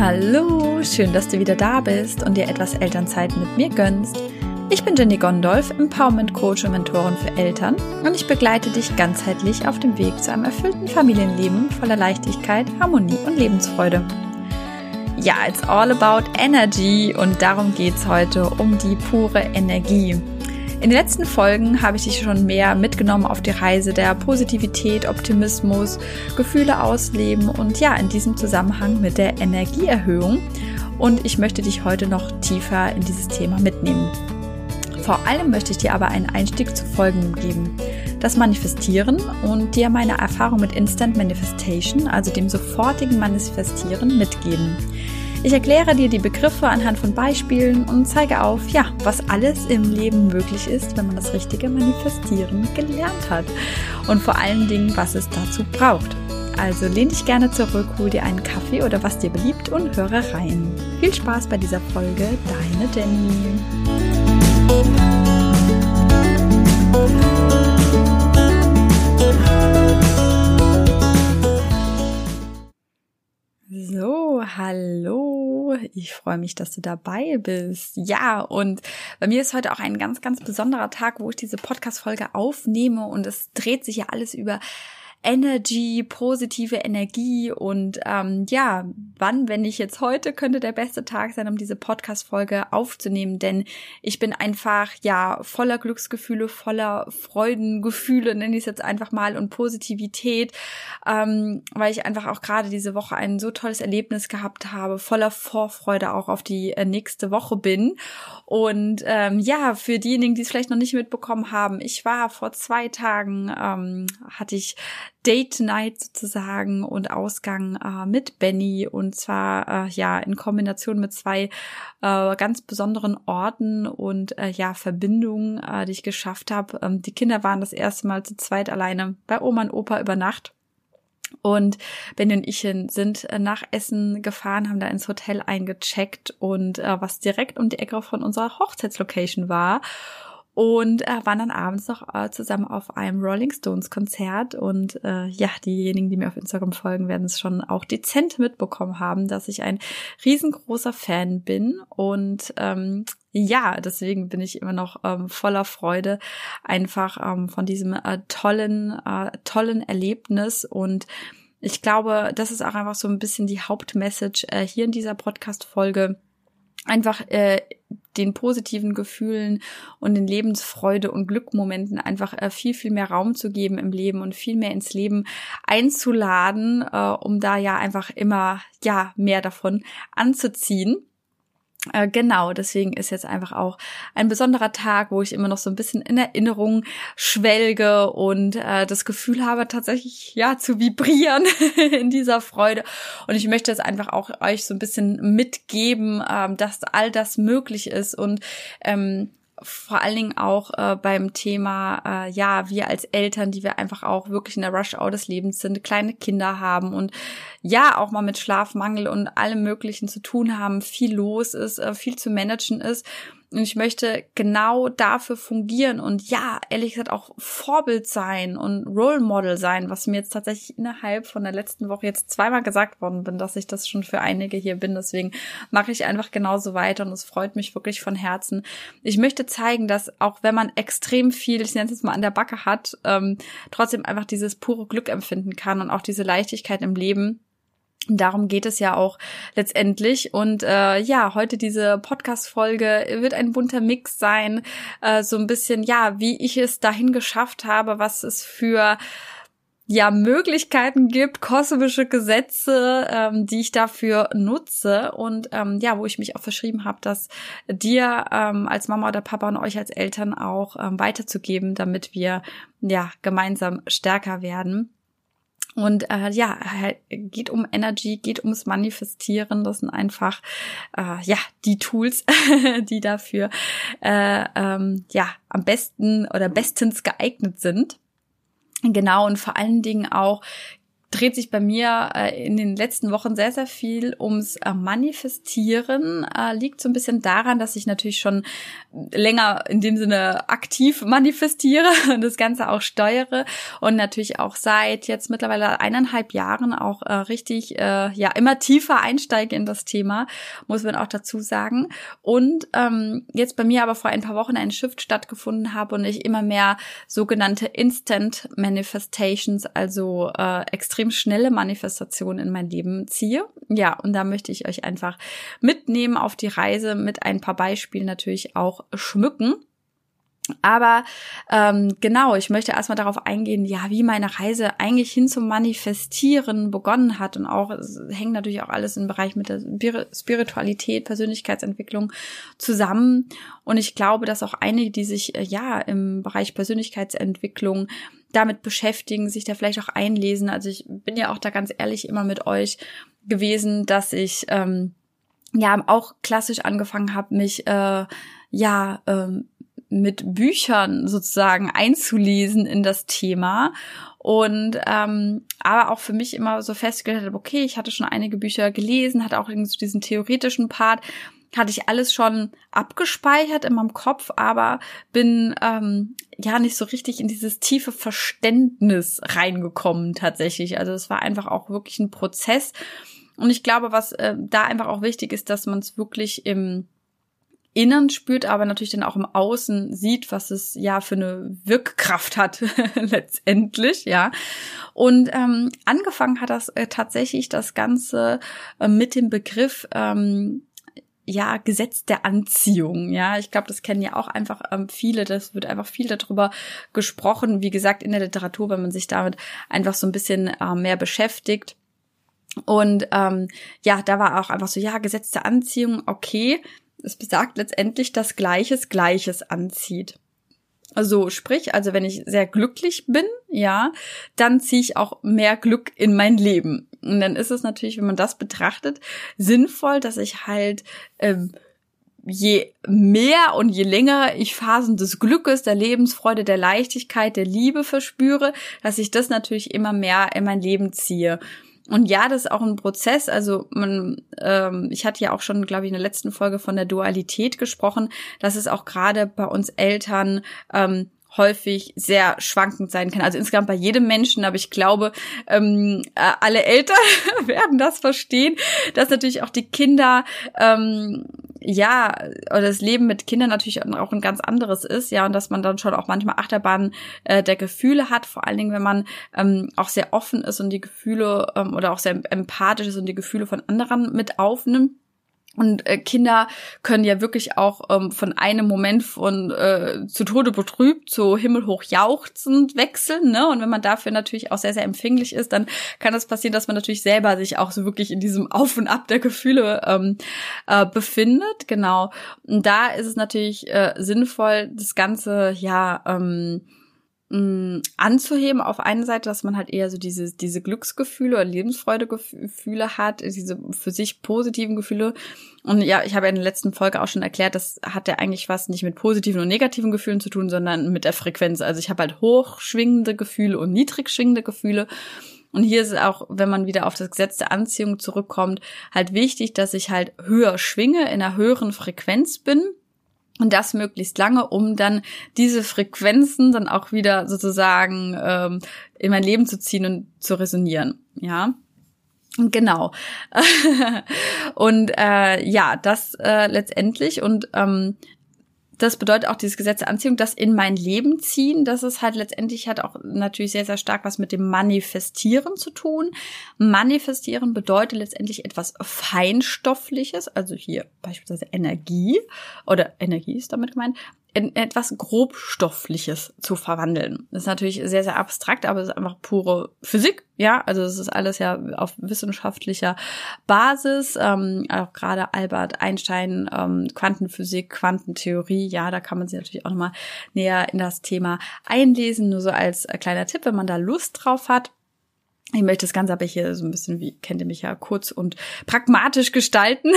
Hallo, schön, dass du wieder da bist und dir etwas Elternzeit mit mir gönnst. Ich bin Jenny Gondolf, Empowerment Coach und Mentorin für Eltern und ich begleite dich ganzheitlich auf dem Weg zu einem erfüllten Familienleben voller Leichtigkeit, Harmonie und Lebensfreude. Ja, it's all about energy und darum geht's heute um die pure Energie. In den letzten Folgen habe ich dich schon mehr mitgenommen auf die Reise der Positivität, Optimismus, Gefühle ausleben und ja, in diesem Zusammenhang mit der Energieerhöhung. Und ich möchte dich heute noch tiefer in dieses Thema mitnehmen. Vor allem möchte ich dir aber einen Einstieg zu Folgen geben. Das Manifestieren und dir meine Erfahrung mit Instant Manifestation, also dem sofortigen Manifestieren, mitgeben. Ich erkläre dir die Begriffe anhand von Beispielen und zeige auf, ja, was alles im Leben möglich ist, wenn man das richtige Manifestieren gelernt hat. Und vor allen Dingen, was es dazu braucht. Also lehn dich gerne zurück, hol dir einen Kaffee oder was dir beliebt und höre rein. Viel Spaß bei dieser Folge, deine Jenny. Hallo. Ich freue mich, dass du dabei bist. Ja, und bei mir ist heute auch ein ganz, ganz besonderer Tag, wo ich diese Podcast-Folge aufnehme und es dreht sich ja alles über Energy, positive Energie und ähm, ja, wann, wenn nicht jetzt heute, könnte der beste Tag sein, um diese Podcast-Folge aufzunehmen, denn ich bin einfach ja voller Glücksgefühle, voller Freudengefühle, nenne ich es jetzt einfach mal, und Positivität, ähm, weil ich einfach auch gerade diese Woche ein so tolles Erlebnis gehabt habe, voller Vorfreude auch auf die äh, nächste Woche bin. Und ähm, ja, für diejenigen, die es vielleicht noch nicht mitbekommen haben, ich war vor zwei Tagen, ähm, hatte ich Date Night sozusagen und Ausgang äh, mit Benny und zwar äh, ja in Kombination mit zwei äh, ganz besonderen Orten und äh, ja Verbindungen, äh, die ich geschafft habe. Ähm, die Kinder waren das erste Mal zu zweit alleine bei Oma und Opa über Nacht. Und Benny und ich sind äh, nach Essen gefahren, haben da ins Hotel eingecheckt und äh, was direkt um die Ecke von unserer Hochzeitslocation war. Und äh, waren dann abends noch äh, zusammen auf einem Rolling Stones Konzert. Und äh, ja, diejenigen, die mir auf Instagram folgen, werden es schon auch dezent mitbekommen haben, dass ich ein riesengroßer Fan bin. Und ähm, ja, deswegen bin ich immer noch ähm, voller Freude einfach ähm, von diesem äh, tollen, äh, tollen Erlebnis und ich glaube, das ist auch einfach so ein bisschen die Hauptmessage äh, hier in dieser Podcast-Folge einfach äh, den positiven Gefühlen und den Lebensfreude und Glückmomenten einfach äh, viel, viel mehr Raum zu geben im Leben und viel mehr ins Leben einzuladen, äh, um da ja einfach immer, ja, mehr davon anzuziehen. Äh, genau, deswegen ist jetzt einfach auch ein besonderer Tag, wo ich immer noch so ein bisschen in Erinnerung schwelge und äh, das Gefühl habe, tatsächlich ja zu vibrieren in dieser Freude. Und ich möchte es einfach auch euch so ein bisschen mitgeben, ähm, dass all das möglich ist und ähm, vor allen Dingen auch äh, beim Thema, äh, ja, wir als Eltern, die wir einfach auch wirklich in der Rush-Hour des Lebens sind, kleine Kinder haben und ja, auch mal mit Schlafmangel und allem Möglichen zu tun haben, viel los ist, äh, viel zu managen ist und ich möchte genau dafür fungieren und ja, ehrlich gesagt auch Vorbild sein und Role Model sein, was mir jetzt tatsächlich innerhalb von der letzten Woche jetzt zweimal gesagt worden bin, dass ich das schon für einige hier bin. Deswegen mache ich einfach genauso weiter und es freut mich wirklich von Herzen. Ich möchte zeigen, dass auch wenn man extrem viel, ich nenne es jetzt mal an der Backe hat, ähm, trotzdem einfach dieses pure Glück empfinden kann und auch diese Leichtigkeit im Leben Darum geht es ja auch letztendlich. Und äh, ja, heute diese Podcast-Folge wird ein bunter Mix sein. Äh, so ein bisschen, ja, wie ich es dahin geschafft habe, was es für ja Möglichkeiten gibt, kosmische Gesetze, ähm, die ich dafür nutze und ähm, ja, wo ich mich auch verschrieben habe, dass dir ähm, als Mama oder Papa und euch als Eltern auch ähm, weiterzugeben, damit wir ja gemeinsam stärker werden. Und äh, ja, geht um Energy, geht ums Manifestieren. Das sind einfach äh, ja die Tools, die dafür äh, ähm, ja am besten oder bestens geeignet sind. Genau und vor allen Dingen auch dreht sich bei mir äh, in den letzten Wochen sehr, sehr viel ums äh, Manifestieren. Äh, liegt so ein bisschen daran, dass ich natürlich schon länger in dem Sinne aktiv manifestiere und das Ganze auch steuere und natürlich auch seit jetzt mittlerweile eineinhalb Jahren auch äh, richtig, äh, ja, immer tiefer einsteige in das Thema, muss man auch dazu sagen. Und ähm, jetzt bei mir aber vor ein paar Wochen ein Shift stattgefunden habe und ich immer mehr sogenannte Instant Manifestations, also äh, schnelle Manifestationen in mein Leben ziehe. Ja, und da möchte ich euch einfach mitnehmen auf die Reise mit ein paar Beispielen natürlich auch schmücken. Aber ähm, genau, ich möchte erstmal darauf eingehen, ja, wie meine Reise eigentlich hin zum Manifestieren begonnen hat. Und auch, hängt natürlich auch alles im Bereich mit der Spiritualität, Persönlichkeitsentwicklung zusammen. Und ich glaube, dass auch einige, die sich äh, ja im Bereich Persönlichkeitsentwicklung damit beschäftigen, sich da vielleicht auch einlesen. Also ich bin ja auch da ganz ehrlich immer mit euch gewesen, dass ich ähm, ja auch klassisch angefangen habe, mich äh, ja ähm, mit Büchern sozusagen einzulesen in das Thema und ähm, aber auch für mich immer so festgestellt habe, okay, ich hatte schon einige Bücher gelesen, hatte auch irgendwie so diesen theoretischen Part, hatte ich alles schon abgespeichert in meinem Kopf, aber bin ähm, ja nicht so richtig in dieses tiefe Verständnis reingekommen tatsächlich. Also es war einfach auch wirklich ein Prozess. Und ich glaube, was äh, da einfach auch wichtig ist, dass man es wirklich im Innern spürt, aber natürlich dann auch im Außen sieht, was es ja für eine Wirkkraft hat letztendlich, ja. Und ähm, angefangen hat das äh, tatsächlich das Ganze äh, mit dem Begriff ähm, ja, Gesetz der Anziehung. Ja, ich glaube, das kennen ja auch einfach ähm, viele. Das wird einfach viel darüber gesprochen. Wie gesagt, in der Literatur, wenn man sich damit einfach so ein bisschen äh, mehr beschäftigt. Und ähm, ja, da war auch einfach so, ja, Gesetz der Anziehung, okay. Es besagt letztendlich, dass Gleiches Gleiches anzieht. Also sprich, also wenn ich sehr glücklich bin, ja, dann ziehe ich auch mehr Glück in mein Leben. Und dann ist es natürlich, wenn man das betrachtet, sinnvoll, dass ich halt ähm, je mehr und je länger ich Phasen des Glückes, der Lebensfreude, der Leichtigkeit, der Liebe verspüre, dass ich das natürlich immer mehr in mein Leben ziehe. Und ja, das ist auch ein Prozess. Also man, ähm, ich hatte ja auch schon, glaube ich, in der letzten Folge von der Dualität gesprochen, dass es auch gerade bei uns Eltern ähm, häufig sehr schwankend sein kann. Also insgesamt bei jedem Menschen, aber ich glaube, ähm, äh, alle Eltern werden das verstehen, dass natürlich auch die Kinder ähm, ja, oder das Leben mit Kindern natürlich auch ein ganz anderes ist, ja, und dass man dann schon auch manchmal Achterbahn äh, der Gefühle hat, vor allen Dingen, wenn man ähm, auch sehr offen ist und die Gefühle ähm, oder auch sehr empathisch ist und die Gefühle von anderen mit aufnimmt. Und äh, Kinder können ja wirklich auch ähm, von einem Moment von äh, zu Tode betrübt zu himmelhoch jauchzend wechseln. Ne? Und wenn man dafür natürlich auch sehr, sehr empfänglich ist, dann kann es das passieren, dass man natürlich selber sich auch so wirklich in diesem Auf und Ab der Gefühle ähm, äh, befindet. Genau. Und da ist es natürlich äh, sinnvoll, das Ganze ja ähm, mh, anzuheben. Auf einer Seite, dass man halt eher so diese, diese Glücksgefühle oder Lebensfreudegefühle hat, diese für sich positiven Gefühle. Und ja, ich habe ja in der letzten Folge auch schon erklärt, das hat ja eigentlich was nicht mit positiven und negativen Gefühlen zu tun, sondern mit der Frequenz. Also ich habe halt hochschwingende Gefühle und niedrig schwingende Gefühle. Und hier ist es auch, wenn man wieder auf das Gesetz der Anziehung zurückkommt, halt wichtig, dass ich halt höher schwinge, in einer höheren Frequenz bin und das möglichst lange, um dann diese Frequenzen dann auch wieder sozusagen ähm, in mein Leben zu ziehen und zu resonieren. Ja. Genau. und äh, ja, das äh, letztendlich und ähm, das bedeutet auch dieses Gesetz der Anziehung, das in mein Leben ziehen. Das ist halt letztendlich hat auch natürlich sehr, sehr stark was mit dem Manifestieren zu tun. Manifestieren bedeutet letztendlich etwas Feinstoffliches, also hier beispielsweise Energie oder Energie ist damit gemeint, in etwas grobstoffliches zu verwandeln. Das ist natürlich sehr, sehr abstrakt, aber es ist einfach pure Physik. Ja, also es ist alles ja auf wissenschaftlicher Basis. Ähm, auch gerade Albert Einstein, ähm, Quantenphysik, Quantentheorie, ja, da kann man sich natürlich auch nochmal näher in das Thema einlesen. Nur so als kleiner Tipp, wenn man da Lust drauf hat. Ich möchte das Ganze aber hier so ein bisschen, wie kennt ihr mich ja, kurz und pragmatisch gestalten.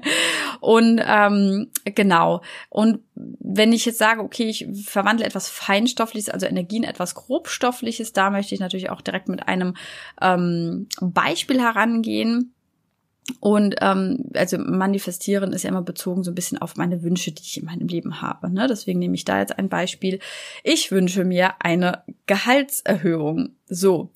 und ähm, genau. Und wenn ich jetzt sage, okay, ich verwandle etwas Feinstoffliches, also Energien etwas Grobstoffliches, da möchte ich natürlich auch direkt mit einem ähm, Beispiel herangehen. Und ähm, also manifestieren ist ja immer bezogen so ein bisschen auf meine Wünsche, die ich in meinem Leben habe. Ne? Deswegen nehme ich da jetzt ein Beispiel. Ich wünsche mir eine Gehaltserhöhung. So.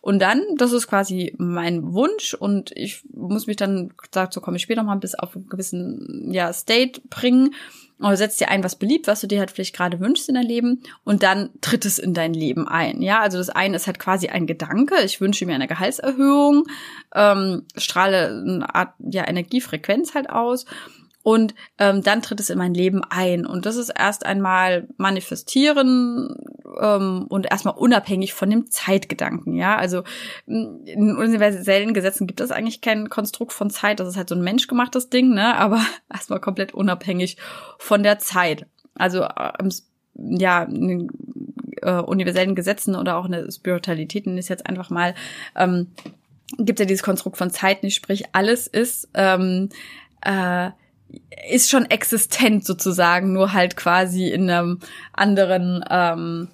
Und dann, das ist quasi mein Wunsch und ich muss mich dann, dazu komme ich später mal bis auf einen gewissen ja, State bringen oder setzt dir ein, was beliebt, was du dir halt vielleicht gerade wünschst in dein Leben und dann tritt es in dein Leben ein. Ja, also das eine ist halt quasi ein Gedanke. Ich wünsche mir eine Gehaltserhöhung, ähm, strahle eine Art ja Energiefrequenz halt aus und ähm, dann tritt es in mein Leben ein. Und das ist erst einmal manifestieren ähm, und erstmal unabhängig von dem Zeitgedanken. Ja, also in universellen Gesetzen gibt es eigentlich kein Konstrukt von Zeit. Das ist halt so ein menschgemachtes Ding, ne? Aber erstmal komplett unabhängig von der Zeit. Also ähm, ja, äh, universellen Gesetzen oder auch in der Spiritualität ist jetzt einfach mal ähm, gibt ja dieses Konstrukt von Zeit nicht, sprich alles ist ähm, äh, ist schon existent sozusagen, nur halt quasi in einem anderen ähm,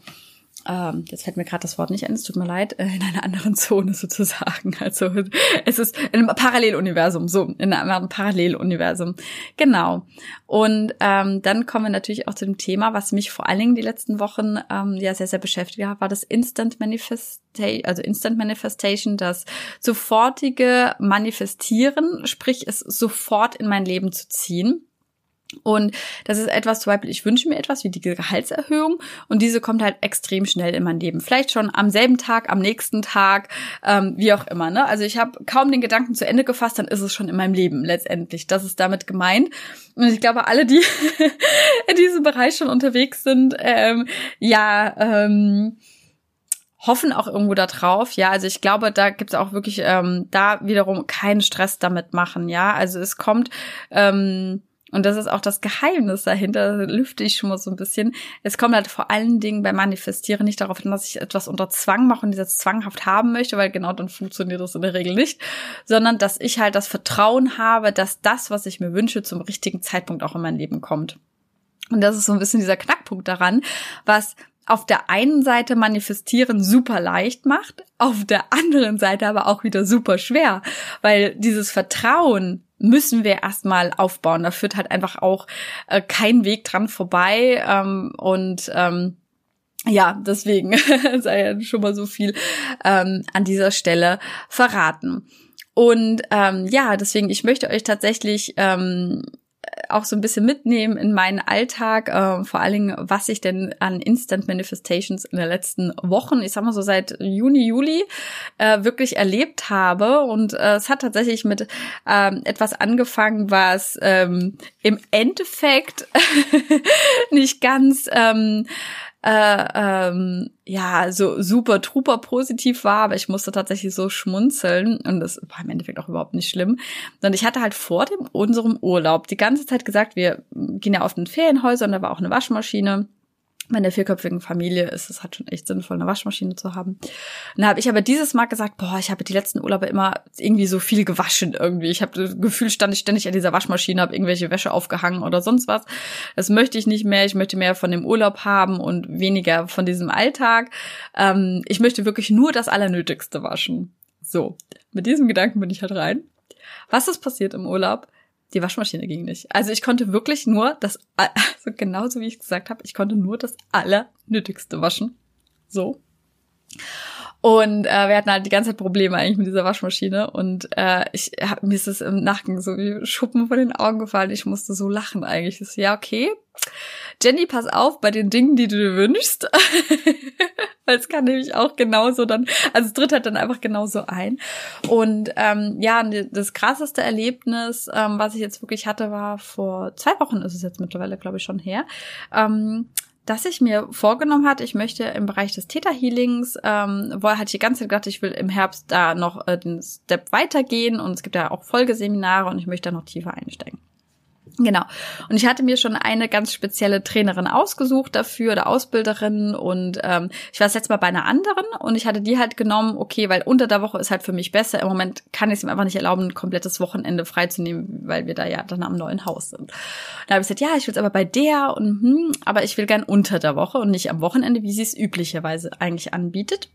ähm, jetzt fällt mir gerade das Wort nicht ein, es tut mir leid, äh, in einer anderen Zone sozusagen. Also es ist in einem Paralleluniversum, so, in einem anderen Paralleluniversum. Genau. Und ähm, dann kommen wir natürlich auch zu dem Thema, was mich vor allen Dingen die letzten Wochen ähm, ja sehr, sehr beschäftigt hat, war das Instant Manifestation, also Instant Manifestation, das sofortige Manifestieren, sprich es sofort in mein Leben zu ziehen. Und das ist etwas, zum Beispiel, ich wünsche mir etwas wie die Gehaltserhöhung und diese kommt halt extrem schnell in mein Leben. Vielleicht schon am selben Tag, am nächsten Tag, ähm, wie auch immer. Ne? Also ich habe kaum den Gedanken zu Ende gefasst, dann ist es schon in meinem Leben letztendlich. Das ist damit gemeint. Und ich glaube, alle, die in diesem Bereich schon unterwegs sind, ähm, ja, ähm, hoffen auch irgendwo da drauf. Ja, also ich glaube, da gibt es auch wirklich ähm, da wiederum keinen Stress damit machen. Ja, also es kommt ähm, und das ist auch das Geheimnis dahinter, lüfte ich schon mal so ein bisschen. Es kommt halt vor allen Dingen beim Manifestieren nicht darauf hin, dass ich etwas unter Zwang mache und dieses zwanghaft haben möchte, weil genau dann funktioniert das in der Regel nicht, sondern dass ich halt das Vertrauen habe, dass das, was ich mir wünsche, zum richtigen Zeitpunkt auch in mein Leben kommt. Und das ist so ein bisschen dieser Knackpunkt daran, was auf der einen Seite manifestieren super leicht macht, auf der anderen Seite aber auch wieder super schwer, weil dieses Vertrauen müssen wir erstmal aufbauen. Da führt halt einfach auch äh, kein Weg dran vorbei. Ähm, und ähm, ja, deswegen sei ja schon mal so viel ähm, an dieser Stelle verraten. Und ähm, ja, deswegen, ich möchte euch tatsächlich ähm, auch so ein bisschen mitnehmen in meinen Alltag, äh, vor allen Dingen, was ich denn an Instant Manifestations in den letzten Wochen, ich sag mal so seit Juni, Juli, äh, wirklich erlebt habe. Und äh, es hat tatsächlich mit ähm, etwas angefangen, was ähm, im Endeffekt nicht ganz ähm, äh, ähm, ja so super truper positiv war, aber ich musste tatsächlich so schmunzeln und das war im Endeffekt auch überhaupt nicht schlimm. Und ich hatte halt vor dem unserem Urlaub die ganze Zeit gesagt, wir gehen ja auf den Ferienhäuser und da war auch eine Waschmaschine bei der vierköpfigen Familie ist es halt schon echt sinnvoll, eine Waschmaschine zu haben. Und da habe ich aber dieses Mal gesagt, boah, ich habe die letzten Urlaube immer irgendwie so viel gewaschen irgendwie. Ich habe das Gefühl, stand ich ständig an dieser Waschmaschine, habe irgendwelche Wäsche aufgehangen oder sonst was. Das möchte ich nicht mehr. Ich möchte mehr von dem Urlaub haben und weniger von diesem Alltag. Ähm, ich möchte wirklich nur das Allernötigste waschen. So, mit diesem Gedanken bin ich halt rein. Was ist passiert im Urlaub? Die Waschmaschine ging nicht. Also ich konnte wirklich nur das, also genauso wie ich gesagt habe, ich konnte nur das Allernötigste waschen. So. Und äh, wir hatten halt die ganze Zeit Probleme eigentlich mit dieser Waschmaschine. Und äh, ich hab, mir ist es im Nacken so wie Schuppen von den Augen gefallen. Ich musste so lachen eigentlich. Ich so, ja, okay. Jenny, pass auf bei den Dingen, die du dir wünschst. Weil es kann nämlich auch genauso dann, also es tritt halt dann einfach genauso ein. Und ähm, ja, das krasseste Erlebnis, ähm, was ich jetzt wirklich hatte, war vor zwei Wochen, ist es jetzt mittlerweile, glaube ich, schon her. Ähm, dass ich mir vorgenommen hatte, ich möchte im Bereich des Theta Healings, ähm, wo hatte ich die ganze Zeit gedacht, ich will im Herbst da noch äh, den Step weitergehen und es gibt ja auch Folgeseminare und ich möchte da noch tiefer einsteigen. Genau. Und ich hatte mir schon eine ganz spezielle Trainerin ausgesucht dafür oder Ausbilderin und ähm, ich war das letzte Mal bei einer anderen und ich hatte die halt genommen, okay, weil unter der Woche ist halt für mich besser. Im Moment kann ich es mir einfach nicht erlauben, ein komplettes Wochenende freizunehmen, weil wir da ja dann am neuen Haus sind. Da habe ich gesagt, ja, ich will es aber bei der und hm, aber ich will gern unter der Woche und nicht am Wochenende, wie sie es üblicherweise eigentlich anbietet.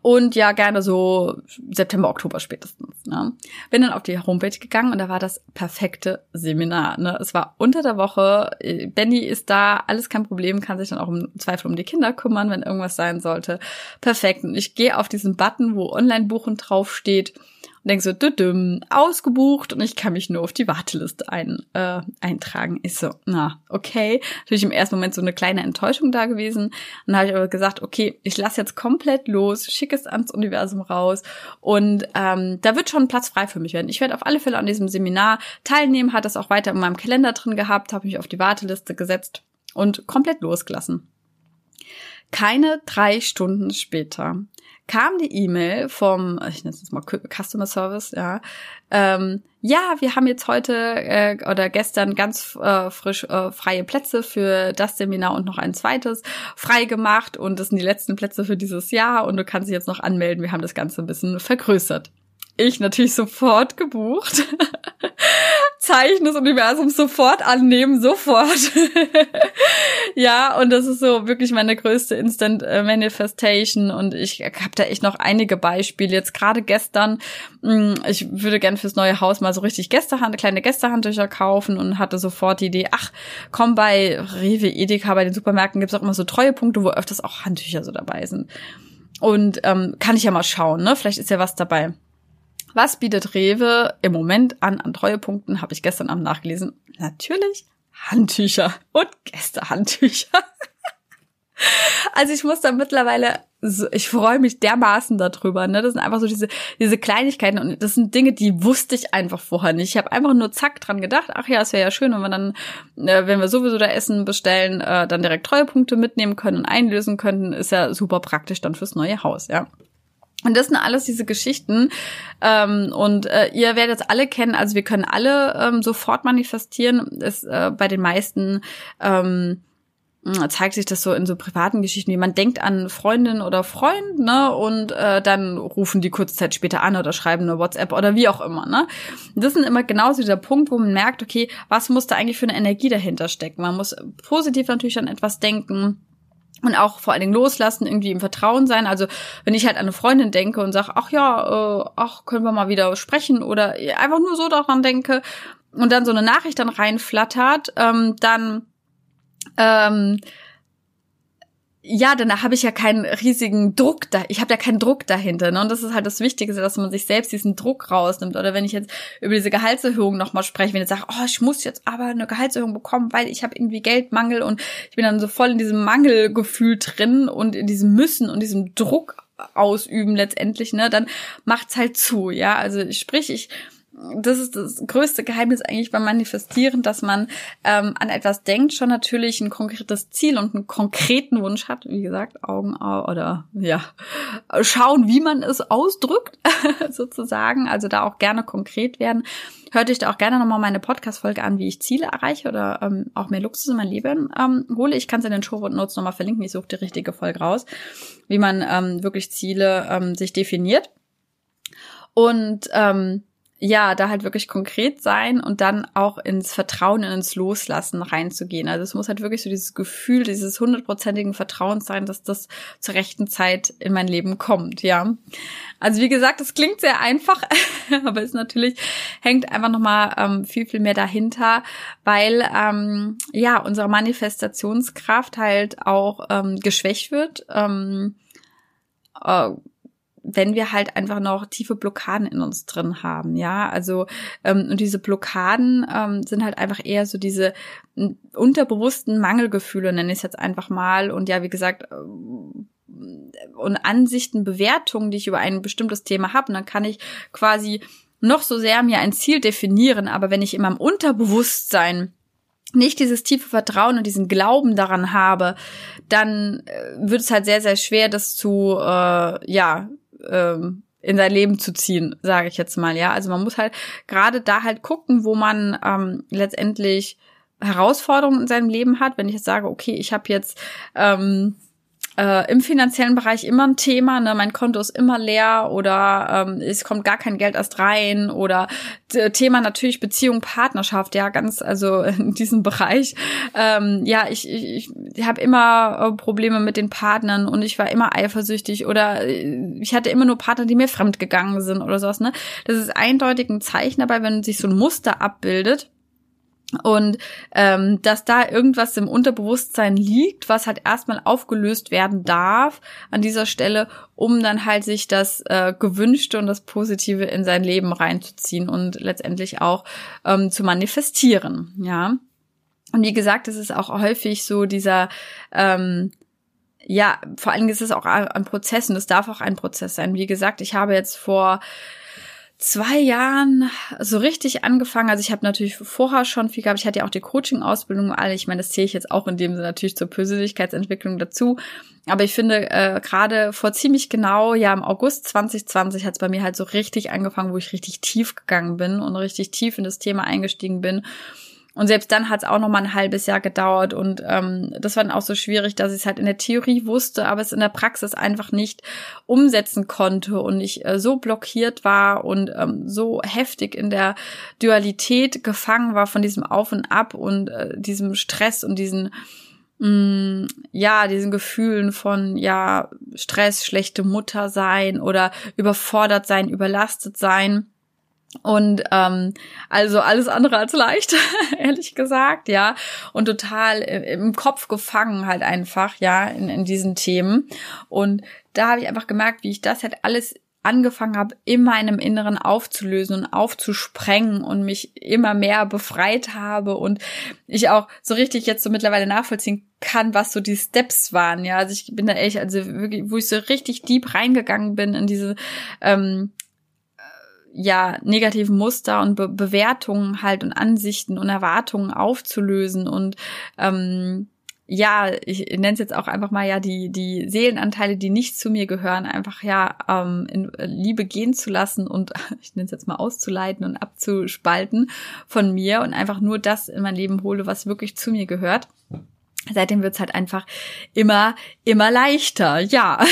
Und ja, gerne so September, Oktober spätestens. Ne? Bin dann auf die Homepage gegangen und da war das perfekte Seminar. Ne? Es war unter der Woche. Benny ist da, alles kein Problem, kann sich dann auch im Zweifel um die Kinder kümmern, wenn irgendwas sein sollte. Perfekt. Und ich gehe auf diesen Button, wo Online-Buchen draufsteht und denke so, düdüm, ausgebucht und ich kann mich nur auf die Warteliste ein, äh, eintragen. Ist so, na, okay. Natürlich im ersten Moment so eine kleine Enttäuschung da gewesen. Dann habe ich aber gesagt, okay, ich lasse jetzt komplett los, schicke es ans Universum raus und ähm, da wird schon Platz frei für mich werden. Ich werde auf alle Fälle an diesem Seminar teilnehmen, hat das auch weiter in meinem Kalender drin gehabt, habe mich auf die Warteliste gesetzt und komplett losgelassen. Keine drei Stunden später kam die E-Mail vom, ich nenne es jetzt mal Customer Service, ja, ähm, ja, wir haben jetzt heute äh, oder gestern ganz äh, frisch äh, freie Plätze für das Seminar und noch ein zweites frei gemacht und das sind die letzten Plätze für dieses Jahr und du kannst dich jetzt noch anmelden. Wir haben das Ganze ein bisschen vergrößert. Ich natürlich sofort gebucht. Zeichen des Universums sofort annehmen, sofort. ja, und das ist so wirklich meine größte Instant äh, Manifestation und ich habe da echt noch einige Beispiele. Jetzt gerade gestern, mm, ich würde gern fürs neue Haus mal so richtig Gästehand, kleine Gästehandtücher kaufen und hatte sofort die Idee, ach, komm bei Rewe, Edeka, bei den Supermärkten gibt's auch immer so Treuepunkte, wo öfters auch Handtücher so dabei sind. Und ähm, kann ich ja mal schauen, ne? Vielleicht ist ja was dabei. Was bietet Rewe im Moment an an Treuepunkten? Habe ich gestern Abend nachgelesen. Natürlich Handtücher und Gästehandtücher. Also ich muss da mittlerweile, ich freue mich dermaßen darüber. Ne? Das sind einfach so diese, diese Kleinigkeiten und das sind Dinge, die wusste ich einfach vorher nicht. Ich habe einfach nur zack dran gedacht, ach ja, es wäre ja schön, wenn wir dann, äh, wenn wir sowieso da Essen bestellen, äh, dann direkt Treuepunkte mitnehmen können und einlösen könnten. Ist ja super praktisch dann fürs neue Haus, ja. Und das sind alles diese Geschichten. Ähm, und äh, ihr werdet es alle kennen. Also wir können alle ähm, sofort manifestieren. Es, äh, bei den meisten ähm, zeigt sich das so in so privaten Geschichten, wie man denkt an Freundin oder Freund, ne, und äh, dann rufen die kurze Zeit später an oder schreiben eine WhatsApp oder wie auch immer, ne. Das sind immer genauso dieser Punkt, wo man merkt, okay, was muss da eigentlich für eine Energie dahinter stecken? Man muss positiv natürlich an etwas denken und auch vor allen Dingen loslassen, irgendwie im Vertrauen sein. Also wenn ich halt an eine Freundin denke und sage, ach ja, äh, ach, können wir mal wieder sprechen oder einfach nur so daran denke und dann so eine Nachricht dann reinflattert, ähm, dann ähm, ja, dann habe ich ja keinen riesigen Druck da. Ich habe ja keinen Druck dahinter. Ne? Und das ist halt das Wichtigste, dass man sich selbst diesen Druck rausnimmt. Oder wenn ich jetzt über diese Gehaltserhöhung nochmal spreche, wenn ich sage, oh, ich muss jetzt aber eine Gehaltserhöhung bekommen, weil ich habe irgendwie Geldmangel und ich bin dann so voll in diesem Mangelgefühl drin und in diesem Müssen und diesem Druck ausüben letztendlich, ne, dann macht's halt zu, ja. Also sprich, ich das ist das größte Geheimnis eigentlich beim Manifestieren, dass man ähm, an etwas denkt, schon natürlich ein konkretes Ziel und einen konkreten Wunsch hat. Wie gesagt, Augen oder ja, schauen, wie man es ausdrückt, sozusagen. Also da auch gerne konkret werden. Hört euch da auch gerne nochmal meine Podcast-Folge an, wie ich Ziele erreiche oder ähm, auch mehr Luxus in mein Leben ähm, hole. Ich kann es in den Show Notes nochmal verlinken. Ich suche die richtige Folge raus, wie man ähm, wirklich Ziele ähm, sich definiert. Und ähm, ja, da halt wirklich konkret sein und dann auch ins Vertrauen, ins Loslassen reinzugehen. Also es muss halt wirklich so dieses Gefühl, dieses hundertprozentigen Vertrauens sein, dass das zur rechten Zeit in mein Leben kommt, ja. Also wie gesagt, es klingt sehr einfach, aber es natürlich hängt einfach nochmal ähm, viel, viel mehr dahinter, weil ähm, ja, unsere Manifestationskraft halt auch ähm, geschwächt wird. Ähm, äh, wenn wir halt einfach noch tiefe Blockaden in uns drin haben, ja, also ähm, und diese Blockaden ähm, sind halt einfach eher so diese unterbewussten Mangelgefühle, nenne ich es jetzt einfach mal. Und ja, wie gesagt äh, und Ansichten, Bewertungen, die ich über ein bestimmtes Thema habe, und dann kann ich quasi noch so sehr mir ein Ziel definieren, aber wenn ich in meinem Unterbewusstsein nicht dieses tiefe Vertrauen und diesen Glauben daran habe, dann äh, wird es halt sehr, sehr schwer, das zu, äh, ja, ähm, in sein Leben zu ziehen, sage ich jetzt mal, ja. Also man muss halt gerade da halt gucken, wo man ähm, letztendlich Herausforderungen in seinem Leben hat. Wenn ich jetzt sage, okay, ich habe jetzt ähm, äh, im finanziellen Bereich immer ein Thema, ne? mein Konto ist immer leer oder ähm, es kommt gar kein Geld erst rein oder Thema natürlich Beziehung, Partnerschaft, ja, ganz, also in diesem Bereich. Ähm, ja, ich, ich, ich habe immer äh, Probleme mit den Partnern und ich war immer eifersüchtig oder äh, ich hatte immer nur Partner, die mir fremd gegangen sind oder sowas, ne? Das ist eindeutig ein Zeichen dabei, wenn sich so ein Muster abbildet und ähm, dass da irgendwas im Unterbewusstsein liegt, was halt erstmal aufgelöst werden darf an dieser Stelle, um dann halt sich das äh, Gewünschte und das Positive in sein Leben reinzuziehen und letztendlich auch ähm, zu manifestieren, ja. Und wie gesagt, es ist auch häufig so dieser ähm, ja, vor allen Dingen ist es auch ein Prozess und es darf auch ein Prozess sein. Wie gesagt, ich habe jetzt vor zwei Jahren so richtig angefangen. Also ich habe natürlich vorher schon viel gehabt. Ich hatte ja auch die Coaching-Ausbildung alle. Ich meine, das zähle ich jetzt auch in dem Sinne natürlich zur Persönlichkeitsentwicklung dazu. Aber ich finde, äh, gerade vor ziemlich genau, ja, im August 2020 hat es bei mir halt so richtig angefangen, wo ich richtig tief gegangen bin und richtig tief in das Thema eingestiegen bin. Und selbst dann hat es auch noch mal ein halbes Jahr gedauert und ähm, das war dann auch so schwierig, dass ich es halt in der Theorie wusste, aber es in der Praxis einfach nicht umsetzen konnte und ich äh, so blockiert war und ähm, so heftig in der Dualität gefangen war von diesem Auf und Ab und äh, diesem Stress und diesen mm, ja, diesen Gefühlen von ja Stress, schlechte Mutter sein oder überfordert sein, überlastet sein und ähm, also alles andere als leicht, ehrlich gesagt, ja. Und total im Kopf gefangen halt einfach, ja, in, in diesen Themen. Und da habe ich einfach gemerkt, wie ich das halt alles angefangen habe, in meinem Inneren aufzulösen und aufzusprengen und mich immer mehr befreit habe und ich auch so richtig jetzt so mittlerweile nachvollziehen kann, was so die Steps waren. Ja, also ich bin da echt, also wirklich, wo ich so richtig deep reingegangen bin in diese ähm, ja negativen Muster und Be Bewertungen halt und Ansichten und Erwartungen aufzulösen und ähm, ja, ich nenne es jetzt auch einfach mal ja die die Seelenanteile, die nicht zu mir gehören, einfach ja ähm, in Liebe gehen zu lassen und ich nenne es jetzt mal auszuleiten und abzuspalten von mir und einfach nur das in mein Leben hole, was wirklich zu mir gehört seitdem wird's halt einfach immer, immer leichter. Ja,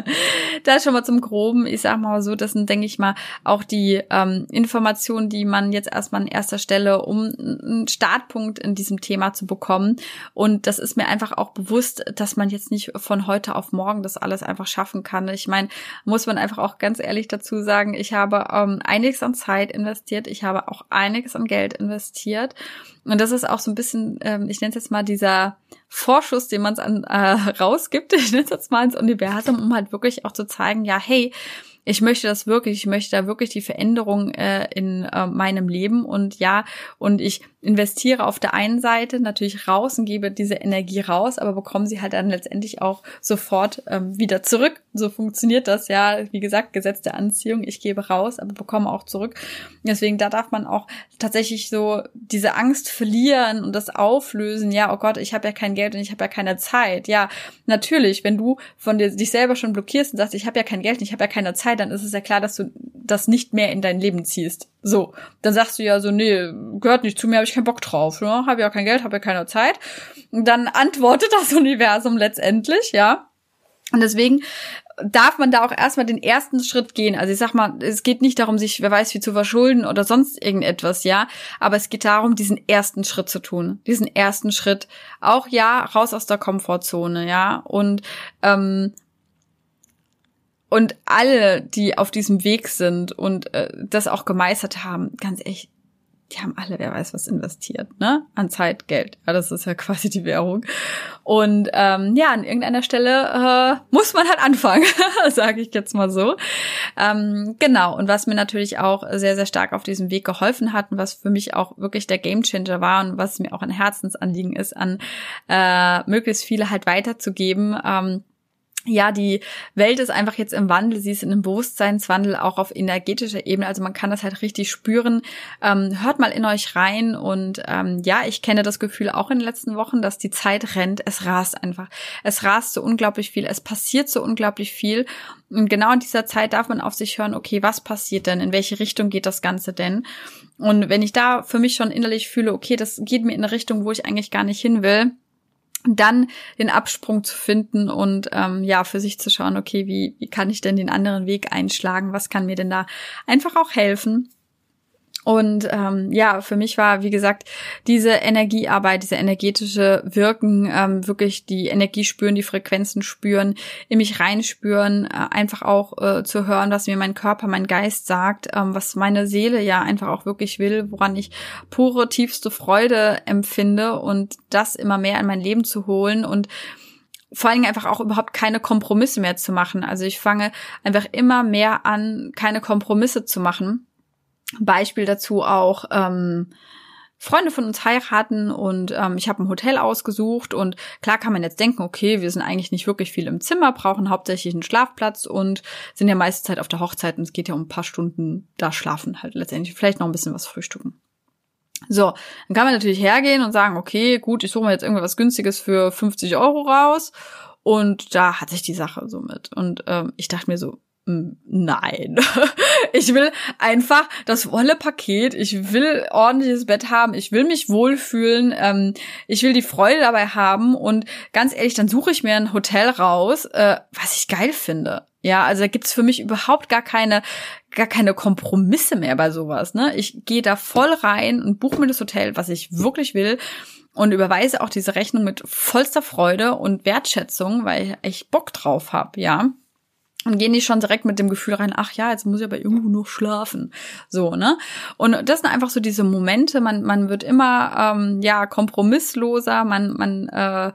das schon mal zum Groben. Ich sag mal so, das sind, denke ich mal, auch die ähm, Informationen, die man jetzt erstmal an erster Stelle, um einen Startpunkt in diesem Thema zu bekommen. Und das ist mir einfach auch bewusst, dass man jetzt nicht von heute auf morgen das alles einfach schaffen kann. Ich meine, muss man einfach auch ganz ehrlich dazu sagen, ich habe ähm, einiges an Zeit investiert, ich habe auch einiges an Geld investiert. Und das ist auch so ein bisschen, ähm, ich nenne es jetzt mal dieser Vorschuss, den man es an äh, rausgibt, ich nenne es jetzt mal ins Universum, um halt wirklich auch zu zeigen, ja, hey, ich möchte das wirklich, ich möchte da wirklich die Veränderung äh, in äh, meinem Leben und ja, und ich investiere auf der einen Seite natürlich raus und gebe diese Energie raus, aber bekomme sie halt dann letztendlich auch sofort ähm, wieder zurück. So funktioniert das ja. Wie gesagt, Gesetz der Anziehung. Ich gebe raus, aber bekomme auch zurück. Deswegen, da darf man auch tatsächlich so diese Angst verlieren und das auflösen. Ja, oh Gott, ich habe ja kein Geld und ich habe ja keine Zeit. Ja, natürlich, wenn du von dir dich selber schon blockierst und sagst, ich habe ja kein Geld und ich habe ja keine Zeit, dann ist es ja klar, dass du das nicht mehr in dein Leben ziehst. So, dann sagst du ja so, nee, gehört nicht zu mir, habe ich keinen Bock drauf, ne? Habe ja kein Geld, habe ja keine Zeit. Und dann antwortet das Universum letztendlich, ja. Und deswegen darf man da auch erstmal den ersten Schritt gehen. Also ich sag mal, es geht nicht darum, sich wer weiß wie zu verschulden oder sonst irgendetwas, ja. Aber es geht darum, diesen ersten Schritt zu tun. Diesen ersten Schritt. Auch ja, raus aus der Komfortzone, ja. Und ähm, und alle, die auf diesem Weg sind und äh, das auch gemeistert haben, ganz echt, die haben alle, wer weiß was investiert, ne? An Zeit, Geld. Ja, das ist ja quasi die Währung. Und ähm, ja, an irgendeiner Stelle äh, muss man halt anfangen, sage ich jetzt mal so. Ähm, genau. Und was mir natürlich auch sehr, sehr stark auf diesem Weg geholfen hat und was für mich auch wirklich der Gamechanger war und was mir auch ein Herzensanliegen ist, an äh, möglichst viele halt weiterzugeben. Ähm, ja, die Welt ist einfach jetzt im Wandel, sie ist in einem Bewusstseinswandel, auch auf energetischer Ebene. Also man kann das halt richtig spüren. Ähm, hört mal in euch rein und ähm, ja, ich kenne das Gefühl auch in den letzten Wochen, dass die Zeit rennt. Es rast einfach. Es rast so unglaublich viel. Es passiert so unglaublich viel. Und genau in dieser Zeit darf man auf sich hören, okay, was passiert denn? In welche Richtung geht das Ganze denn? Und wenn ich da für mich schon innerlich fühle, okay, das geht mir in eine Richtung, wo ich eigentlich gar nicht hin will, dann den Absprung zu finden und ähm, ja für sich zu schauen, okay, wie, wie kann ich denn den anderen Weg einschlagen? Was kann mir denn da einfach auch helfen? Und ähm, ja, für mich war, wie gesagt, diese Energiearbeit, diese energetische Wirken, ähm, wirklich die Energie spüren, die Frequenzen spüren, in mich reinspüren, äh, einfach auch äh, zu hören, was mir mein Körper, mein Geist sagt, ähm, was meine Seele ja einfach auch wirklich will, woran ich pure, tiefste Freude empfinde und das immer mehr in mein Leben zu holen und vor allen Dingen einfach auch überhaupt keine Kompromisse mehr zu machen. Also ich fange einfach immer mehr an, keine Kompromisse zu machen Beispiel dazu auch, ähm, Freunde von uns heiraten und ähm, ich habe ein Hotel ausgesucht und klar kann man jetzt denken, okay, wir sind eigentlich nicht wirklich viel im Zimmer, brauchen hauptsächlich einen Schlafplatz und sind ja meiste Zeit auf der Hochzeit und es geht ja um ein paar Stunden da schlafen halt letztendlich, vielleicht noch ein bisschen was frühstücken. So, dann kann man natürlich hergehen und sagen, okay, gut, ich suche mir jetzt irgendwas Günstiges für 50 Euro raus und da hat sich die Sache so mit. Und ähm, ich dachte mir so, Nein. Ich will einfach das volle Paket. Ich will ordentliches Bett haben. Ich will mich wohlfühlen. Ähm, ich will die Freude dabei haben. Und ganz ehrlich, dann suche ich mir ein Hotel raus, äh, was ich geil finde. Ja, also da gibt's für mich überhaupt gar keine, gar keine Kompromisse mehr bei sowas. Ne? Ich gehe da voll rein und buche mir das Hotel, was ich wirklich will und überweise auch diese Rechnung mit vollster Freude und Wertschätzung, weil ich Bock drauf habe, ja und gehen die schon direkt mit dem Gefühl rein, ach ja, jetzt muss ich aber irgendwo noch schlafen. So, ne? Und das sind einfach so diese Momente, man, man wird immer ähm, ja kompromissloser, man, man äh,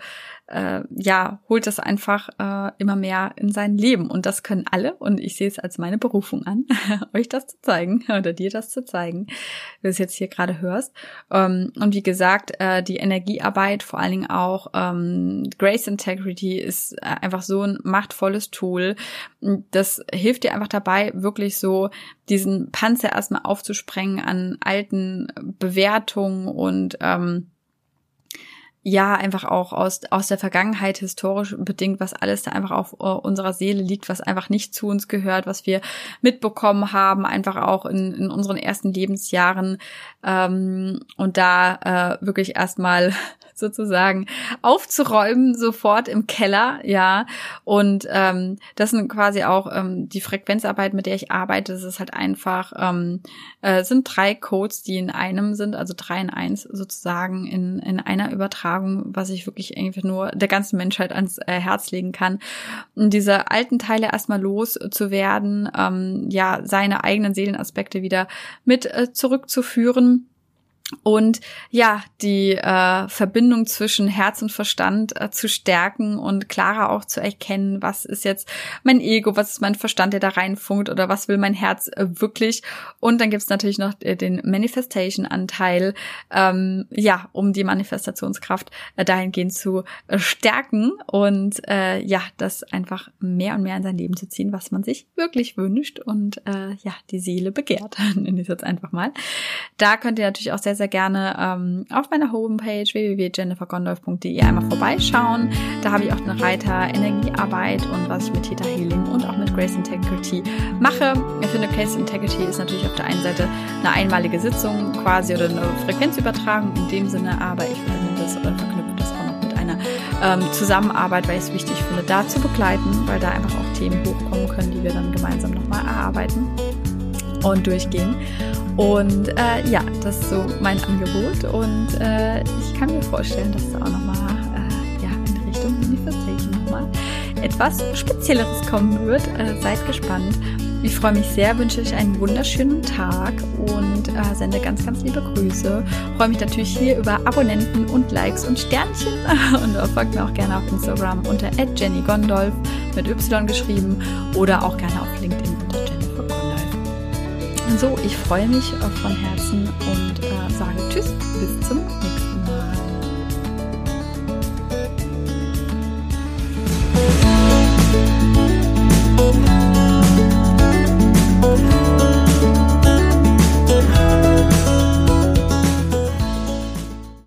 äh, ja, holt das einfach äh, immer mehr in sein Leben. Und das können alle, und ich sehe es als meine Berufung an, euch das zu zeigen oder dir das zu zeigen, wie du es jetzt hier gerade hörst. Ähm, und wie gesagt, äh, die Energiearbeit, vor allen Dingen auch ähm, Grace Integrity ist äh, einfach so ein machtvolles Tool. Das hilft dir einfach dabei, wirklich so diesen Panzer erstmal aufzusprengen an alten Bewertungen und ähm, ja, einfach auch aus, aus der Vergangenheit historisch bedingt, was alles da einfach auf uh, unserer Seele liegt, was einfach nicht zu uns gehört, was wir mitbekommen haben, einfach auch in, in unseren ersten Lebensjahren. Ähm, und da äh, wirklich erstmal sozusagen aufzuräumen, sofort im Keller, ja. Und ähm, das sind quasi auch ähm, die Frequenzarbeit, mit der ich arbeite. Das ist halt einfach, ähm, äh, sind drei Codes, die in einem sind, also drei in eins sozusagen in, in einer Übertragung, was ich wirklich irgendwie nur der ganzen Menschheit ans äh, Herz legen kann. Und diese alten Teile erstmal loszuwerden, ähm, ja, seine eigenen Seelenaspekte wieder mit äh, zurückzuführen und ja, die äh, Verbindung zwischen Herz und Verstand äh, zu stärken und klarer auch zu erkennen, was ist jetzt mein Ego, was ist mein Verstand, der da reinfunkt oder was will mein Herz äh, wirklich. Und dann gibt's natürlich noch äh, den Manifestation-Anteil, ähm, ja, um die Manifestationskraft äh, dahingehend zu äh, stärken und äh, ja, das einfach mehr und mehr in sein Leben zu ziehen, was man sich wirklich wünscht und äh, ja, die Seele begehrt, nenne ich jetzt einfach mal. Da könnt ihr natürlich auch sehr, sehr sehr gerne ähm, auf meiner Homepage www.jennifergondolf.de einmal vorbeischauen. Da habe ich auch den Reiter Energiearbeit und was ich mit Theta Healing und auch mit Grace Integrity mache. Ich finde, Grace Integrity ist natürlich auf der einen Seite eine einmalige Sitzung quasi oder eine Frequenzübertragung in dem Sinne, aber ich verbinde das oder verknüpfe das auch noch mit einer ähm, Zusammenarbeit, weil ich es wichtig finde, da zu begleiten, weil da einfach auch Themen hochkommen können, die wir dann gemeinsam nochmal erarbeiten und durchgehen. Und äh, ja, das ist so mein Angebot und äh, ich kann mir vorstellen, dass da auch nochmal äh, ja, in Richtung Manifestation nochmal etwas Spezielleres kommen wird. Äh, seid gespannt. Ich freue mich sehr, wünsche euch einen wunderschönen Tag und äh, sende ganz, ganz liebe Grüße. Freue mich natürlich hier über Abonnenten und Likes und Sternchen und folgt mir auch gerne auf Instagram unter @jennygondolf mit Y geschrieben oder auch gerne auf LinkedIn Gondolf. So, ich freue mich von Herzen und äh, sage Tschüss, bis zum